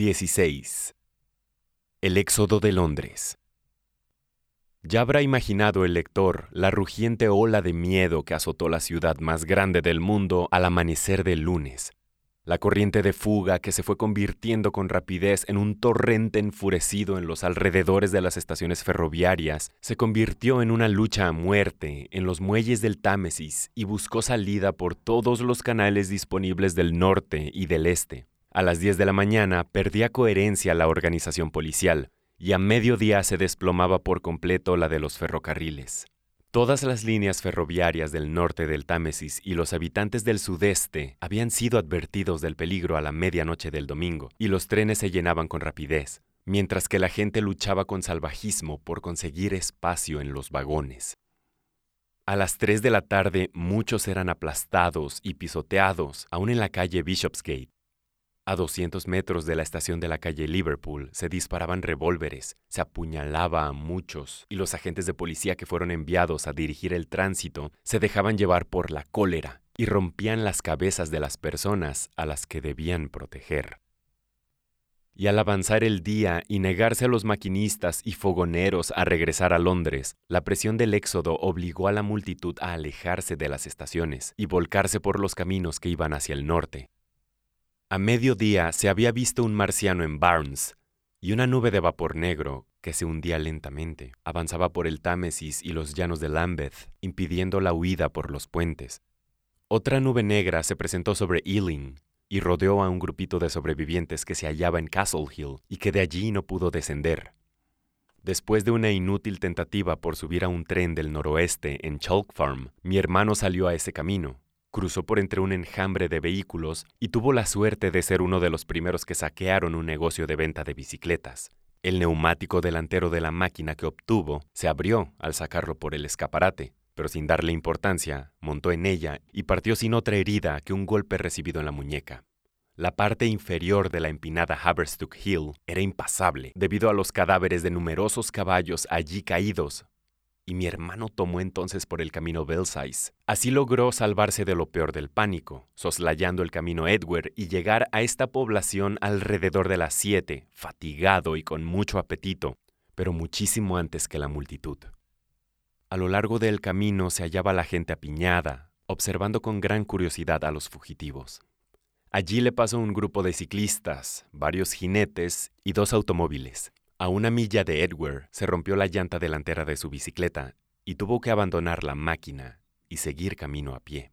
16. El éxodo de Londres. Ya habrá imaginado el lector la rugiente ola de miedo que azotó la ciudad más grande del mundo al amanecer del lunes. La corriente de fuga que se fue convirtiendo con rapidez en un torrente enfurecido en los alrededores de las estaciones ferroviarias se convirtió en una lucha a muerte en los muelles del Támesis y buscó salida por todos los canales disponibles del norte y del este. A las 10 de la mañana perdía coherencia la organización policial y a mediodía se desplomaba por completo la de los ferrocarriles. Todas las líneas ferroviarias del norte del Támesis y los habitantes del sudeste habían sido advertidos del peligro a la medianoche del domingo, y los trenes se llenaban con rapidez, mientras que la gente luchaba con salvajismo por conseguir espacio en los vagones. A las 3 de la tarde muchos eran aplastados y pisoteados, aún en la calle Bishopsgate, a 200 metros de la estación de la calle Liverpool se disparaban revólveres, se apuñalaba a muchos y los agentes de policía que fueron enviados a dirigir el tránsito se dejaban llevar por la cólera y rompían las cabezas de las personas a las que debían proteger. Y al avanzar el día y negarse a los maquinistas y fogoneros a regresar a Londres, la presión del éxodo obligó a la multitud a alejarse de las estaciones y volcarse por los caminos que iban hacia el norte, a mediodía se había visto un marciano en Barnes, y una nube de vapor negro, que se hundía lentamente, avanzaba por el Támesis y los llanos de Lambeth, impidiendo la huida por los puentes. Otra nube negra se presentó sobre Ealing y rodeó a un grupito de sobrevivientes que se hallaba en Castle Hill y que de allí no pudo descender. Después de una inútil tentativa por subir a un tren del noroeste en Chalk Farm, mi hermano salió a ese camino, cruzó por entre un enjambre de vehículos y tuvo la suerte de ser uno de los primeros que saquearon un negocio de venta de bicicletas. El neumático delantero de la máquina que obtuvo se abrió al sacarlo por el escaparate, pero sin darle importancia, montó en ella y partió sin otra herida que un golpe recibido en la muñeca. La parte inferior de la empinada Haverstock Hill era impasable debido a los cadáveres de numerosos caballos allí caídos y mi hermano tomó entonces por el camino Belsize. Así logró salvarse de lo peor del pánico, soslayando el camino Edward y llegar a esta población alrededor de las siete, fatigado y con mucho apetito, pero muchísimo antes que la multitud. A lo largo del camino se hallaba la gente apiñada, observando con gran curiosidad a los fugitivos. Allí le pasó un grupo de ciclistas, varios jinetes y dos automóviles. A una milla de Edward se rompió la llanta delantera de su bicicleta y tuvo que abandonar la máquina y seguir camino a pie.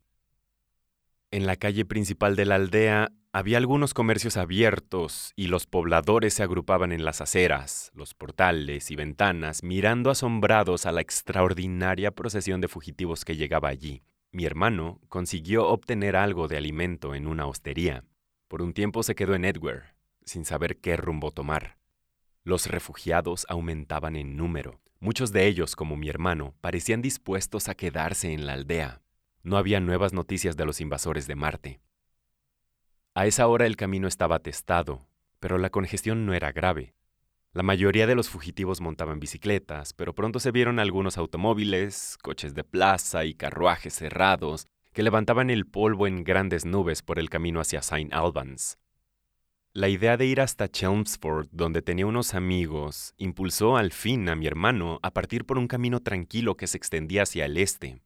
En la calle principal de la aldea había algunos comercios abiertos y los pobladores se agrupaban en las aceras, los portales y ventanas, mirando asombrados a la extraordinaria procesión de fugitivos que llegaba allí. Mi hermano consiguió obtener algo de alimento en una hostería. Por un tiempo se quedó en Edward, sin saber qué rumbo tomar. Los refugiados aumentaban en número. Muchos de ellos, como mi hermano, parecían dispuestos a quedarse en la aldea. No había nuevas noticias de los invasores de Marte. A esa hora el camino estaba atestado, pero la congestión no era grave. La mayoría de los fugitivos montaban bicicletas, pero pronto se vieron algunos automóviles, coches de plaza y carruajes cerrados que levantaban el polvo en grandes nubes por el camino hacia St. Albans. La idea de ir hasta Chelmsford, donde tenía unos amigos, impulsó al fin a mi hermano a partir por un camino tranquilo que se extendía hacia el este.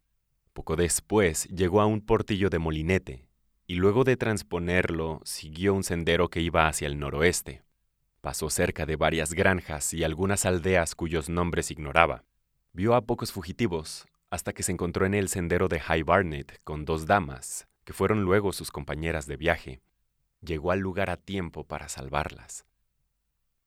Poco después llegó a un portillo de molinete, y luego de transponerlo siguió un sendero que iba hacia el noroeste. Pasó cerca de varias granjas y algunas aldeas cuyos nombres ignoraba. Vio a pocos fugitivos, hasta que se encontró en el sendero de High Barnet con dos damas, que fueron luego sus compañeras de viaje llegó al lugar a tiempo para salvarlas.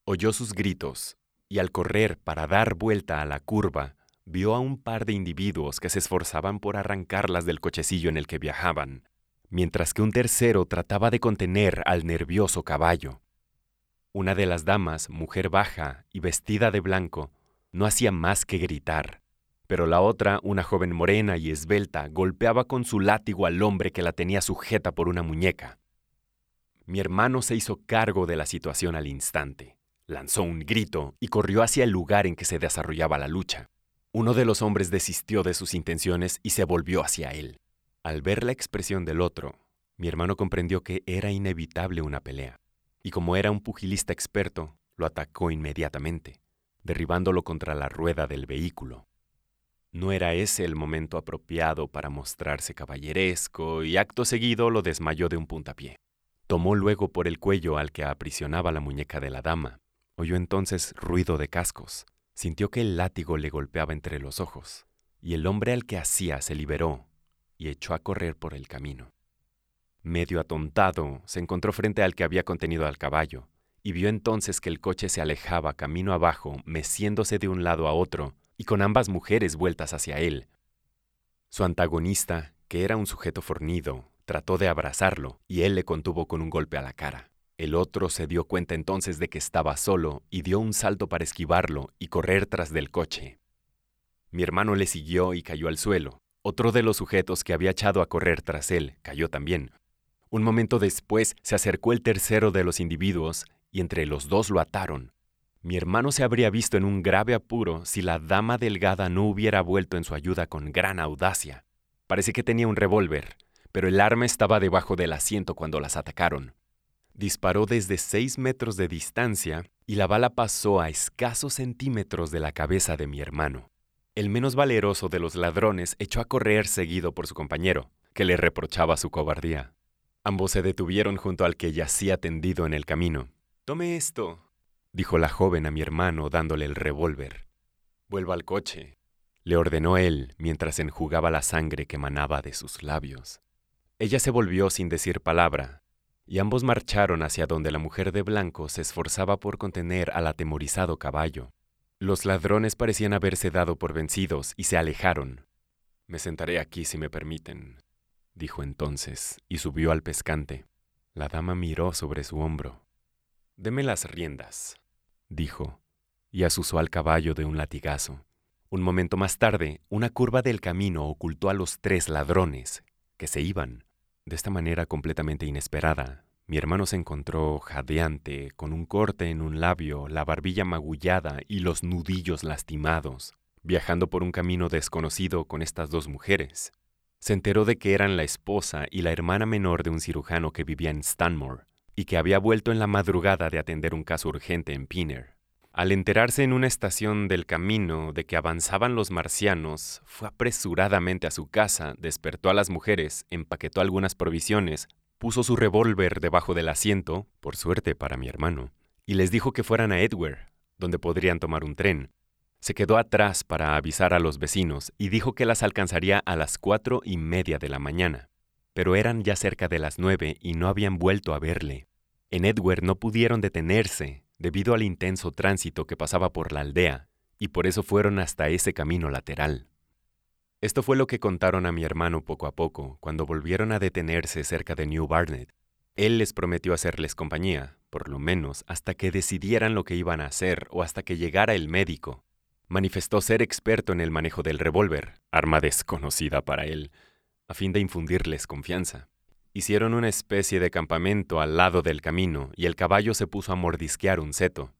Oyó sus gritos y al correr para dar vuelta a la curva, vio a un par de individuos que se esforzaban por arrancarlas del cochecillo en el que viajaban, mientras que un tercero trataba de contener al nervioso caballo. Una de las damas, mujer baja y vestida de blanco, no hacía más que gritar, pero la otra, una joven morena y esbelta, golpeaba con su látigo al hombre que la tenía sujeta por una muñeca. Mi hermano se hizo cargo de la situación al instante. Lanzó un grito y corrió hacia el lugar en que se desarrollaba la lucha. Uno de los hombres desistió de sus intenciones y se volvió hacia él. Al ver la expresión del otro, mi hermano comprendió que era inevitable una pelea. y como era un pugilista experto, lo atacó inmediatamente, derribándolo contra la rueda del vehículo. No era ese el momento apropiado para mostrarse caballeresco y acto seguido lo desmayó de un puntapié. Tomó luego por el cuello al que aprisionaba la muñeca de la dama. Oyó entonces ruido de cascos. Sintió que el látigo le golpeaba entre los ojos, y el hombre al que hacía se liberó y echó a correr por el camino. Medio atontado, se encontró frente al que había contenido al caballo, y vio entonces que el coche se alejaba camino abajo, meciéndose de un lado a otro, y con ambas mujeres vueltas hacia él. Su antagonista, que era un sujeto fornido, trató de abrazarlo, y él le contuvo con un golpe a la cara. El otro se dio cuenta entonces de que estaba solo y dio un salto para esquivarlo y correr tras del coche. Mi hermano le siguió y cayó al suelo. Otro de los sujetos que había echado a correr tras él cayó también. Un momento después se acercó el tercero de los individuos y entre los dos lo ataron. Mi hermano se habría visto en un grave apuro si la dama delgada no hubiera vuelto en su ayuda con gran audacia. Parece que tenía un revólver, pero el arma estaba debajo del asiento cuando las atacaron. Disparó desde seis metros de distancia y la bala pasó a escasos centímetros de la cabeza de mi hermano. El menos valeroso de los ladrones echó a correr seguido por su compañero, que le reprochaba su cobardía. Ambos se detuvieron junto al que yacía tendido en el camino. Tome esto, dijo la joven a mi hermano dándole el revólver. Vuelva al coche, le ordenó él mientras enjugaba la sangre que manaba de sus labios. Ella se volvió sin decir palabra, y ambos marcharon hacia donde la mujer de blanco se esforzaba por contener al atemorizado caballo. Los ladrones parecían haberse dado por vencidos y se alejaron. Me sentaré aquí si me permiten, dijo entonces, y subió al pescante. La dama miró sobre su hombro. Deme las riendas, dijo, y asusó al caballo de un latigazo. Un momento más tarde, una curva del camino ocultó a los tres ladrones, que se iban. De esta manera completamente inesperada, mi hermano se encontró jadeante, con un corte en un labio, la barbilla magullada y los nudillos lastimados, viajando por un camino desconocido con estas dos mujeres. Se enteró de que eran la esposa y la hermana menor de un cirujano que vivía en Stanmore, y que había vuelto en la madrugada de atender un caso urgente en Piner. Al enterarse en una estación del camino de que avanzaban los marcianos, fue apresuradamente a su casa, despertó a las mujeres, empaquetó algunas provisiones, puso su revólver debajo del asiento, por suerte para mi hermano, y les dijo que fueran a Edward, donde podrían tomar un tren. Se quedó atrás para avisar a los vecinos y dijo que las alcanzaría a las cuatro y media de la mañana pero eran ya cerca de las nueve y no habían vuelto a verle. En Edward no pudieron detenerse debido al intenso tránsito que pasaba por la aldea, y por eso fueron hasta ese camino lateral. Esto fue lo que contaron a mi hermano poco a poco cuando volvieron a detenerse cerca de New Barnet. Él les prometió hacerles compañía, por lo menos hasta que decidieran lo que iban a hacer o hasta que llegara el médico. Manifestó ser experto en el manejo del revólver, arma desconocida para él, a fin de infundirles confianza. Hicieron una especie de campamento al lado del camino y el caballo se puso a mordisquear un seto.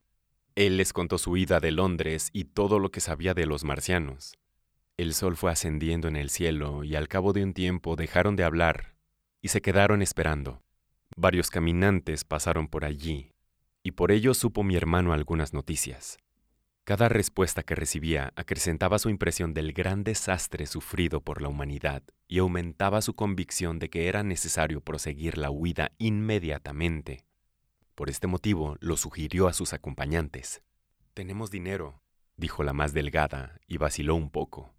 Él les contó su ida de Londres y todo lo que sabía de los marcianos. El sol fue ascendiendo en el cielo y al cabo de un tiempo dejaron de hablar y se quedaron esperando. Varios caminantes pasaron por allí y por ello supo mi hermano algunas noticias. Cada respuesta que recibía acrecentaba su impresión del gran desastre sufrido por la humanidad y aumentaba su convicción de que era necesario proseguir la huida inmediatamente. Por este motivo lo sugirió a sus acompañantes. Tenemos dinero, dijo la más delgada, y vaciló un poco.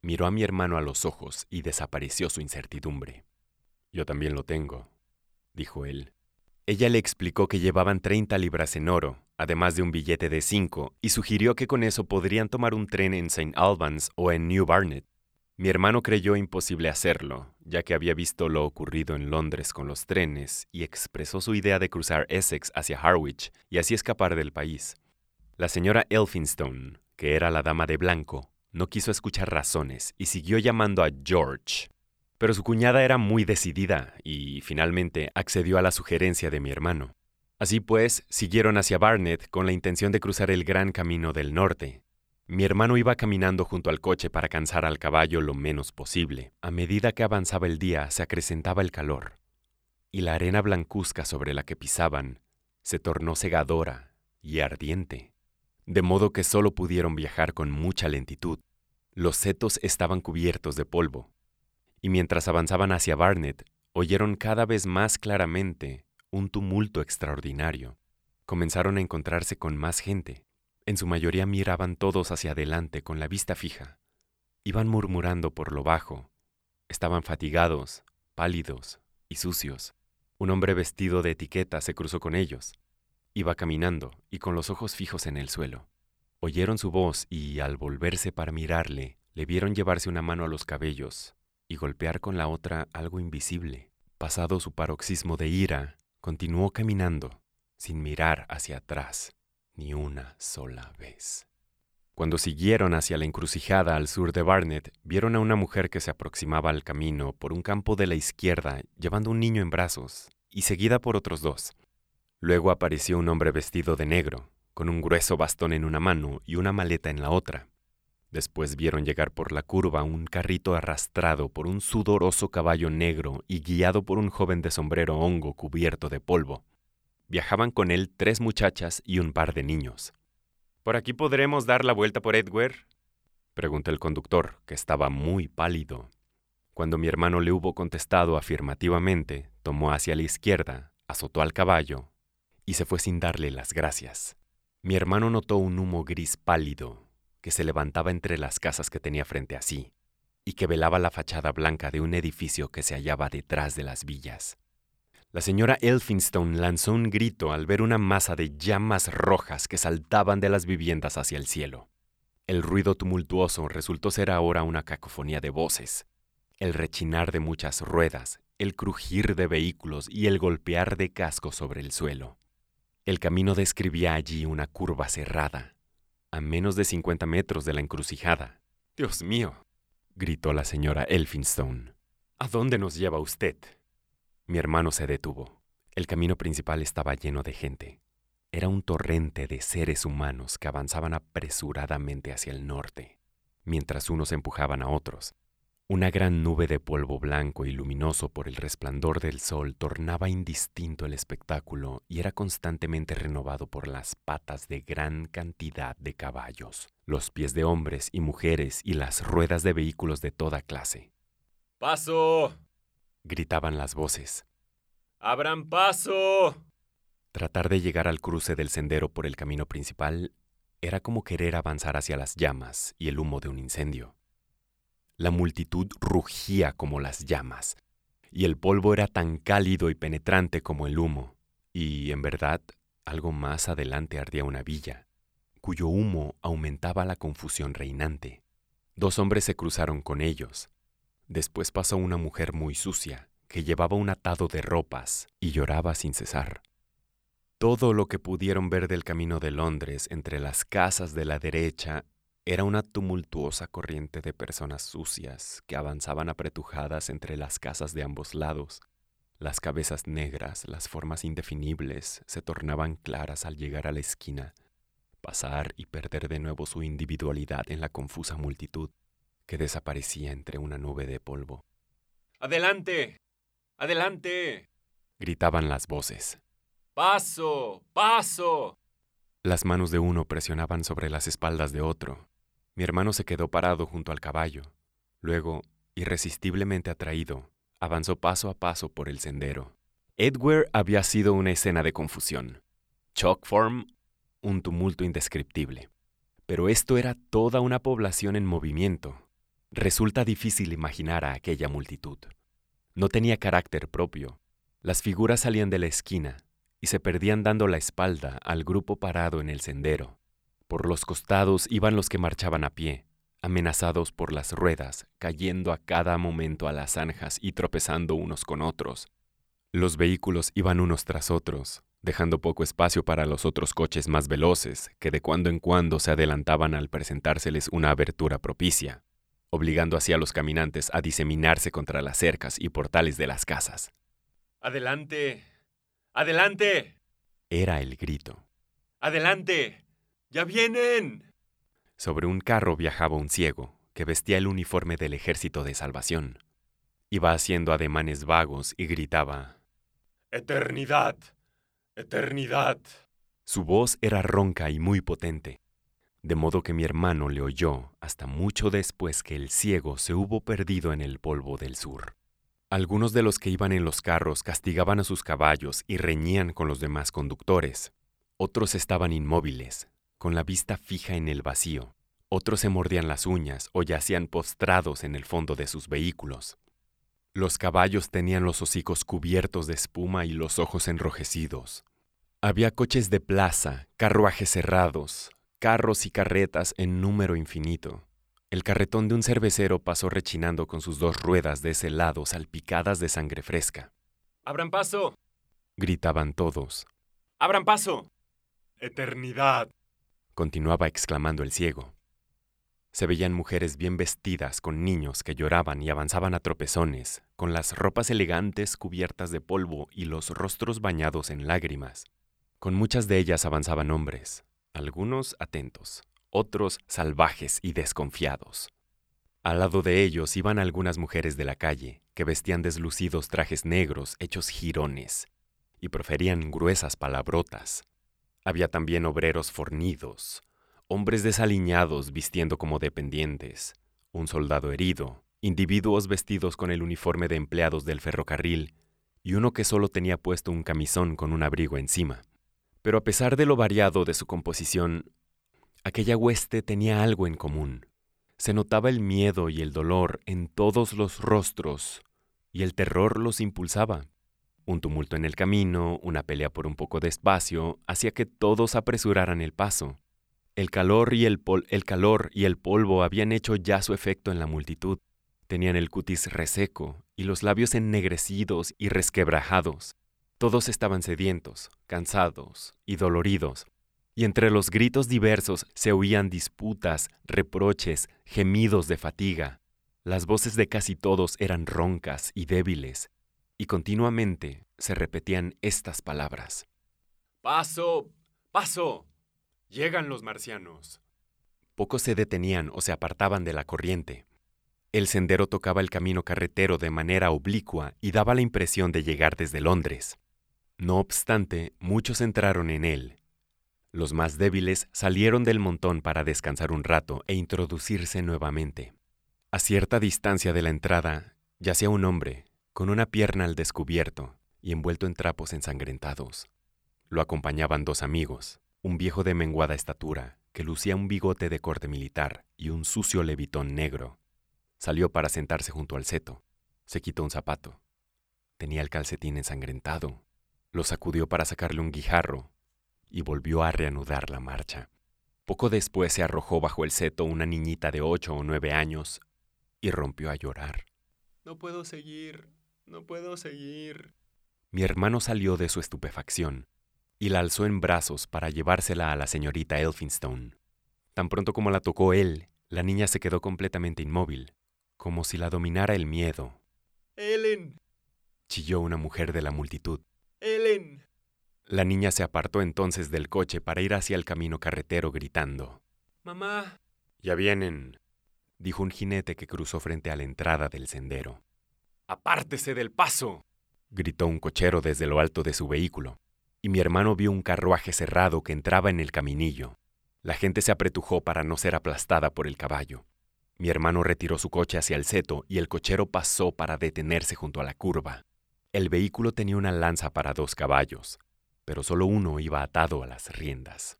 Miró a mi hermano a los ojos y desapareció su incertidumbre. Yo también lo tengo, dijo él. Ella le explicó que llevaban 30 libras en oro, además de un billete de 5, y sugirió que con eso podrían tomar un tren en St. Albans o en New Barnet. Mi hermano creyó imposible hacerlo, ya que había visto lo ocurrido en Londres con los trenes, y expresó su idea de cruzar Essex hacia Harwich y así escapar del país. La señora Elphinstone, que era la dama de blanco, no quiso escuchar razones y siguió llamando a George, pero su cuñada era muy decidida y finalmente accedió a la sugerencia de mi hermano. Así pues, siguieron hacia Barnet con la intención de cruzar el gran camino del norte. Mi hermano iba caminando junto al coche para cansar al caballo lo menos posible. A medida que avanzaba el día se acrecentaba el calor, y la arena blancuzca sobre la que pisaban se tornó cegadora y ardiente, de modo que solo pudieron viajar con mucha lentitud. Los setos estaban cubiertos de polvo, y mientras avanzaban hacia Barnett, oyeron cada vez más claramente un tumulto extraordinario. Comenzaron a encontrarse con más gente. En su mayoría miraban todos hacia adelante con la vista fija. Iban murmurando por lo bajo. Estaban fatigados, pálidos y sucios. Un hombre vestido de etiqueta se cruzó con ellos. Iba caminando y con los ojos fijos en el suelo. Oyeron su voz y, al volverse para mirarle, le vieron llevarse una mano a los cabellos y golpear con la otra algo invisible. Pasado su paroxismo de ira, continuó caminando, sin mirar hacia atrás, ni una sola vez. Cuando siguieron hacia la encrucijada al sur de Barnett, vieron a una mujer que se aproximaba al camino por un campo de la izquierda llevando un niño en brazos, y seguida por otros dos. Luego apareció un hombre vestido de negro, con un grueso bastón en una mano y una maleta en la otra. Después vieron llegar por la curva un carrito arrastrado por un sudoroso caballo negro y guiado por un joven de sombrero hongo cubierto de polvo. Viajaban con él tres muchachas y un par de niños. ¿Por aquí podremos dar la vuelta por Edward? preguntó el conductor, que estaba muy pálido. Cuando mi hermano le hubo contestado afirmativamente, tomó hacia la izquierda, azotó al caballo y se fue sin darle las gracias. Mi hermano notó un humo gris pálido que se levantaba entre las casas que tenía frente a sí y que velaba la fachada blanca de un edificio que se hallaba detrás de las villas. La señora Elphinstone lanzó un grito al ver una masa de llamas rojas que saltaban de las viviendas hacia el cielo. El ruido tumultuoso resultó ser ahora una cacofonía de voces, el rechinar de muchas ruedas, el crujir de vehículos y el golpear de cascos sobre el suelo. El camino describía allí una curva cerrada, a menos de 50 metros de la encrucijada. Dios mío, gritó la señora Elphinstone. ¿A dónde nos lleva usted? Mi hermano se detuvo. El camino principal estaba lleno de gente. Era un torrente de seres humanos que avanzaban apresuradamente hacia el norte, mientras unos empujaban a otros. Una gran nube de polvo blanco y luminoso por el resplandor del sol tornaba indistinto el espectáculo y era constantemente renovado por las patas de gran cantidad de caballos, los pies de hombres y mujeres y las ruedas de vehículos de toda clase. ¡Paso! gritaban las voces. ¡Abran paso! Tratar de llegar al cruce del sendero por el camino principal era como querer avanzar hacia las llamas y el humo de un incendio. La multitud rugía como las llamas, y el polvo era tan cálido y penetrante como el humo, y en verdad algo más adelante ardía una villa, cuyo humo aumentaba la confusión reinante. Dos hombres se cruzaron con ellos, Después pasó una mujer muy sucia, que llevaba un atado de ropas y lloraba sin cesar. Todo lo que pudieron ver del camino de Londres entre las casas de la derecha era una tumultuosa corriente de personas sucias que avanzaban apretujadas entre las casas de ambos lados. Las cabezas negras, las formas indefinibles, se tornaban claras al llegar a la esquina, pasar y perder de nuevo su individualidad en la confusa multitud que desaparecía entre una nube de polvo. ¡Adelante! ¡Adelante! gritaban las voces. ¡Paso! ¡Paso! Las manos de uno presionaban sobre las espaldas de otro. Mi hermano se quedó parado junto al caballo. Luego, irresistiblemente atraído, avanzó paso a paso por el sendero. Edward había sido una escena de confusión. Chalkform, un tumulto indescriptible. Pero esto era toda una población en movimiento, Resulta difícil imaginar a aquella multitud. No tenía carácter propio. Las figuras salían de la esquina y se perdían dando la espalda al grupo parado en el sendero. Por los costados iban los que marchaban a pie, amenazados por las ruedas, cayendo a cada momento a las zanjas y tropezando unos con otros. Los vehículos iban unos tras otros, dejando poco espacio para los otros coches más veloces, que de cuando en cuando se adelantaban al presentárseles una abertura propicia obligando así a los caminantes a diseminarse contra las cercas y portales de las casas. ¡Adelante! ¡Adelante! Era el grito. ¡Adelante! ¡Ya vienen! Sobre un carro viajaba un ciego, que vestía el uniforme del ejército de salvación. Iba haciendo ademanes vagos y gritaba, ¡Eternidad! Eternidad. Su voz era ronca y muy potente, de modo que mi hermano le oyó hasta mucho después que el ciego se hubo perdido en el polvo del sur. Algunos de los que iban en los carros castigaban a sus caballos y reñían con los demás conductores. Otros estaban inmóviles, con la vista fija en el vacío. Otros se mordían las uñas o yacían postrados en el fondo de sus vehículos. Los caballos tenían los hocicos cubiertos de espuma y los ojos enrojecidos. Había coches de plaza, carruajes cerrados, carros y carretas en número infinito. El carretón de un cervecero pasó rechinando con sus dos ruedas de ese lado salpicadas de sangre fresca. ¡Abran paso! gritaban todos. ¡Abran paso! ¡Eternidad! Continuaba exclamando el ciego. Se veían mujeres bien vestidas con niños que lloraban y avanzaban a tropezones, con las ropas elegantes cubiertas de polvo y los rostros bañados en lágrimas. Con muchas de ellas avanzaban hombres, algunos atentos, otros salvajes y desconfiados. Al lado de ellos iban algunas mujeres de la calle, que vestían deslucidos trajes negros hechos jirones, y proferían gruesas palabrotas. Había también obreros fornidos, hombres desaliñados vistiendo como dependientes, un soldado herido, individuos vestidos con el uniforme de empleados del ferrocarril, y uno que solo tenía puesto un camisón con un abrigo encima. Pero a pesar de lo variado de su composición, aquella hueste tenía algo en común. Se notaba el miedo y el dolor en todos los rostros, y el terror los impulsaba. Un tumulto en el camino, una pelea por un poco de espacio, hacía que todos apresuraran el paso. El calor y el, el calor y el polvo habían hecho ya su efecto en la multitud. Tenían el cutis reseco y los labios ennegrecidos y resquebrajados. Todos estaban sedientos, cansados y doloridos, y entre los gritos diversos se oían disputas, reproches, gemidos de fatiga. Las voces de casi todos eran roncas y débiles, y continuamente se repetían estas palabras. Paso, paso. Llegan los marcianos. Pocos se detenían o se apartaban de la corriente. El sendero tocaba el camino carretero de manera oblicua y daba la impresión de llegar desde Londres. No obstante, muchos entraron en él. Los más débiles salieron del montón para descansar un rato e introducirse nuevamente. A cierta distancia de la entrada yacía un hombre, con una pierna al descubierto y envuelto en trapos ensangrentados. Lo acompañaban dos amigos, un viejo de menguada estatura, que lucía un bigote de corte militar y un sucio levitón negro. Salió para sentarse junto al seto. Se quitó un zapato. Tenía el calcetín ensangrentado lo sacudió para sacarle un guijarro y volvió a reanudar la marcha. Poco después se arrojó bajo el seto una niñita de ocho o nueve años y rompió a llorar. No puedo seguir, no puedo seguir. Mi hermano salió de su estupefacción y la alzó en brazos para llevársela a la señorita Elphinstone. Tan pronto como la tocó él, la niña se quedó completamente inmóvil, como si la dominara el miedo. Ellen. chilló una mujer de la multitud. Ellen. La niña se apartó entonces del coche para ir hacia el camino carretero gritando. Mamá. Ya vienen, dijo un jinete que cruzó frente a la entrada del sendero. Apártese del paso, gritó un cochero desde lo alto de su vehículo, y mi hermano vio un carruaje cerrado que entraba en el caminillo. La gente se apretujó para no ser aplastada por el caballo. Mi hermano retiró su coche hacia el seto y el cochero pasó para detenerse junto a la curva. El vehículo tenía una lanza para dos caballos, pero solo uno iba atado a las riendas.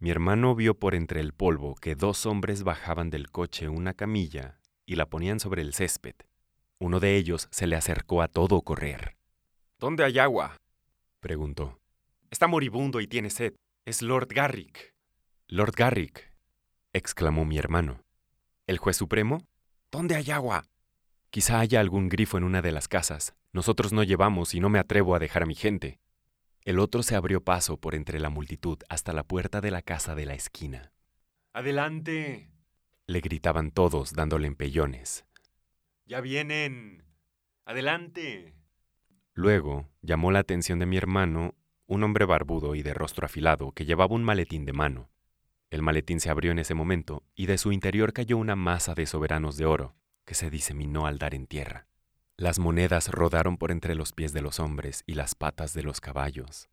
Mi hermano vio por entre el polvo que dos hombres bajaban del coche una camilla y la ponían sobre el césped. Uno de ellos se le acercó a todo correr. ¿Dónde hay agua? preguntó. Está moribundo y tiene sed. Es Lord Garrick. Lord Garrick, exclamó mi hermano. ¿El juez supremo? ¿Dónde hay agua? Quizá haya algún grifo en una de las casas. Nosotros no llevamos y no me atrevo a dejar a mi gente. El otro se abrió paso por entre la multitud hasta la puerta de la casa de la esquina. ¡Adelante! le gritaban todos dándole empellones. ¡Ya vienen! ¡Adelante! Luego llamó la atención de mi hermano un hombre barbudo y de rostro afilado que llevaba un maletín de mano. El maletín se abrió en ese momento y de su interior cayó una masa de soberanos de oro, que se diseminó al dar en tierra. Las monedas rodaron por entre los pies de los hombres y las patas de los caballos.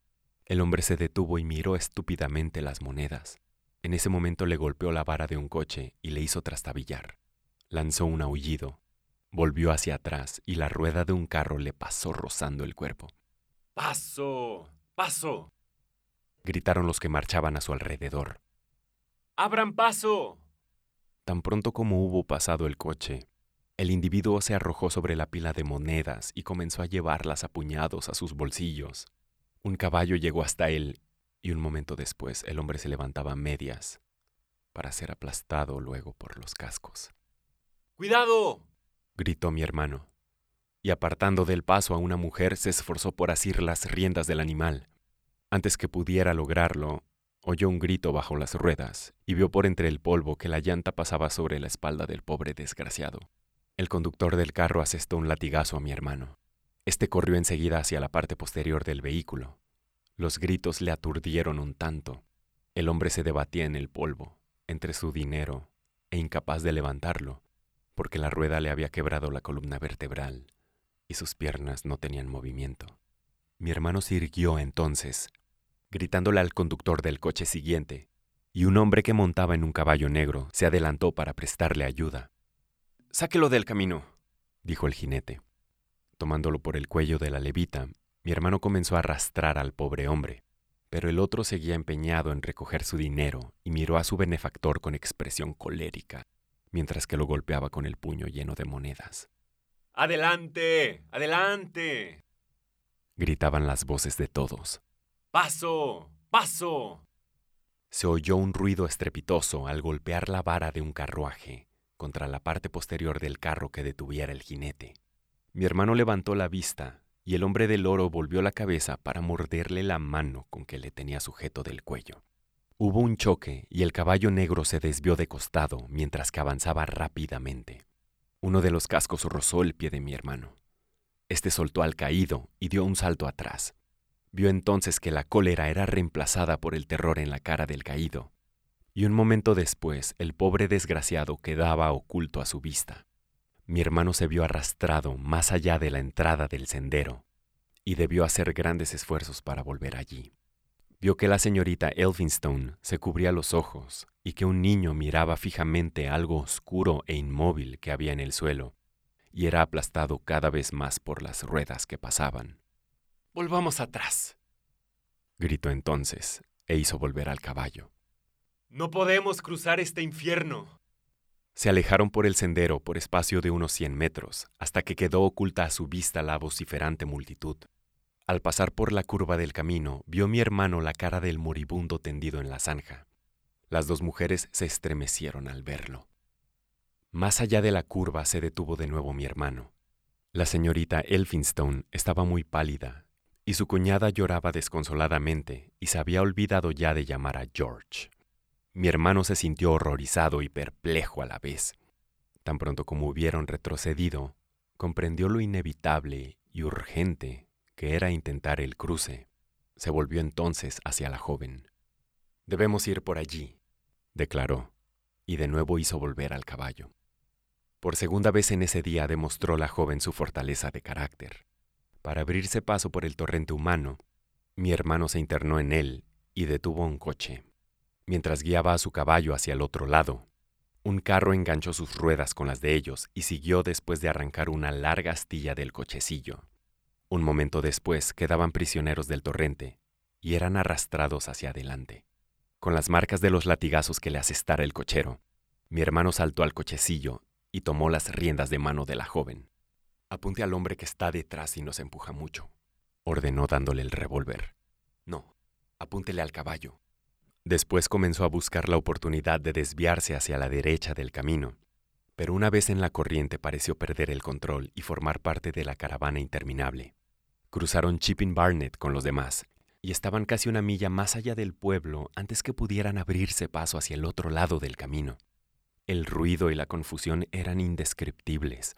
El hombre se detuvo y miró estúpidamente las monedas. En ese momento le golpeó la vara de un coche y le hizo trastabillar. Lanzó un aullido, volvió hacia atrás y la rueda de un carro le pasó rozando el cuerpo. ¡Paso! ¡Paso! gritaron los que marchaban a su alrededor. ¡Abran paso! Tan pronto como hubo pasado el coche, el individuo se arrojó sobre la pila de monedas y comenzó a llevarlas a puñados a sus bolsillos. Un caballo llegó hasta él y un momento después el hombre se levantaba a medias para ser aplastado luego por los cascos. ¡Cuidado! Gritó mi hermano, y apartando del paso a una mujer se esforzó por asir las riendas del animal. Antes que pudiera lograrlo, oyó un grito bajo las ruedas y vio por entre el polvo que la llanta pasaba sobre la espalda del pobre desgraciado. El conductor del carro asestó un latigazo a mi hermano. Este corrió enseguida hacia la parte posterior del vehículo. Los gritos le aturdieron un tanto. El hombre se debatía en el polvo, entre su dinero, e incapaz de levantarlo, porque la rueda le había quebrado la columna vertebral y sus piernas no tenían movimiento. Mi hermano se entonces gritándole al conductor del coche siguiente, y un hombre que montaba en un caballo negro se adelantó para prestarle ayuda. Sáquelo del camino, dijo el jinete. Tomándolo por el cuello de la levita, mi hermano comenzó a arrastrar al pobre hombre, pero el otro seguía empeñado en recoger su dinero y miró a su benefactor con expresión colérica, mientras que lo golpeaba con el puño lleno de monedas. ¡Adelante! ¡Adelante! gritaban las voces de todos. ¡Paso! ¡Paso! Se oyó un ruido estrepitoso al golpear la vara de un carruaje contra la parte posterior del carro que detuviera el jinete. Mi hermano levantó la vista y el hombre del oro volvió la cabeza para morderle la mano con que le tenía sujeto del cuello. Hubo un choque y el caballo negro se desvió de costado mientras que avanzaba rápidamente. Uno de los cascos rozó el pie de mi hermano. Este soltó al caído y dio un salto atrás. Vio entonces que la cólera era reemplazada por el terror en la cara del caído, y un momento después el pobre desgraciado quedaba oculto a su vista. Mi hermano se vio arrastrado más allá de la entrada del sendero, y debió hacer grandes esfuerzos para volver allí. Vio que la señorita Elphinstone se cubría los ojos y que un niño miraba fijamente algo oscuro e inmóvil que había en el suelo, y era aplastado cada vez más por las ruedas que pasaban. Volvamos atrás, gritó entonces, e hizo volver al caballo. No podemos cruzar este infierno. Se alejaron por el sendero por espacio de unos cien metros, hasta que quedó oculta a su vista la vociferante multitud. Al pasar por la curva del camino, vio mi hermano la cara del moribundo tendido en la zanja. Las dos mujeres se estremecieron al verlo. Más allá de la curva se detuvo de nuevo mi hermano. La señorita Elphinstone estaba muy pálida y su cuñada lloraba desconsoladamente y se había olvidado ya de llamar a George. Mi hermano se sintió horrorizado y perplejo a la vez. Tan pronto como hubieron retrocedido, comprendió lo inevitable y urgente que era intentar el cruce. Se volvió entonces hacia la joven. Debemos ir por allí, declaró, y de nuevo hizo volver al caballo. Por segunda vez en ese día demostró la joven su fortaleza de carácter. Para abrirse paso por el torrente humano, mi hermano se internó en él y detuvo un coche. Mientras guiaba a su caballo hacia el otro lado, un carro enganchó sus ruedas con las de ellos y siguió después de arrancar una larga astilla del cochecillo. Un momento después quedaban prisioneros del torrente y eran arrastrados hacia adelante. Con las marcas de los latigazos que le asestara el cochero, mi hermano saltó al cochecillo y tomó las riendas de mano de la joven. Apunte al hombre que está detrás y nos empuja mucho, ordenó dándole el revólver. No, apúntele al caballo. Después comenzó a buscar la oportunidad de desviarse hacia la derecha del camino, pero una vez en la corriente pareció perder el control y formar parte de la caravana interminable. Cruzaron Chipping Barnet con los demás y estaban casi una milla más allá del pueblo antes que pudieran abrirse paso hacia el otro lado del camino. El ruido y la confusión eran indescriptibles,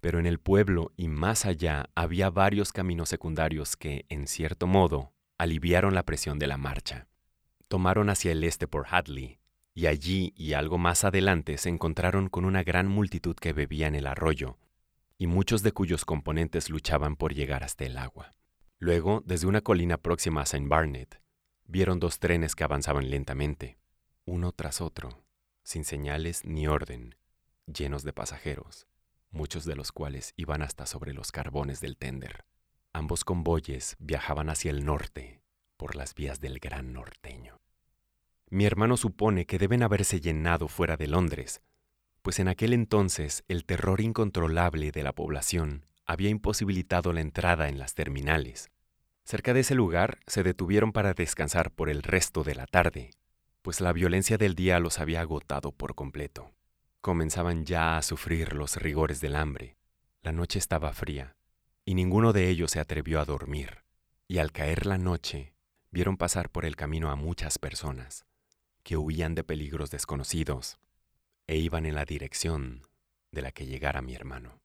pero en el pueblo y más allá había varios caminos secundarios que, en cierto modo, aliviaron la presión de la marcha. Tomaron hacia el este por Hadley, y allí y algo más adelante se encontraron con una gran multitud que bebía en el arroyo, y muchos de cuyos componentes luchaban por llegar hasta el agua. Luego, desde una colina próxima a St. Barnet, vieron dos trenes que avanzaban lentamente, uno tras otro, sin señales ni orden, llenos de pasajeros, muchos de los cuales iban hasta sobre los carbones del tender. Ambos convoyes viajaban hacia el norte, por las vías del Gran Norteño. Mi hermano supone que deben haberse llenado fuera de Londres, pues en aquel entonces el terror incontrolable de la población había imposibilitado la entrada en las terminales. Cerca de ese lugar se detuvieron para descansar por el resto de la tarde, pues la violencia del día los había agotado por completo. Comenzaban ya a sufrir los rigores del hambre. La noche estaba fría, y ninguno de ellos se atrevió a dormir. Y al caer la noche, vieron pasar por el camino a muchas personas, que huían de peligros desconocidos e iban en la dirección de la que llegara mi hermano.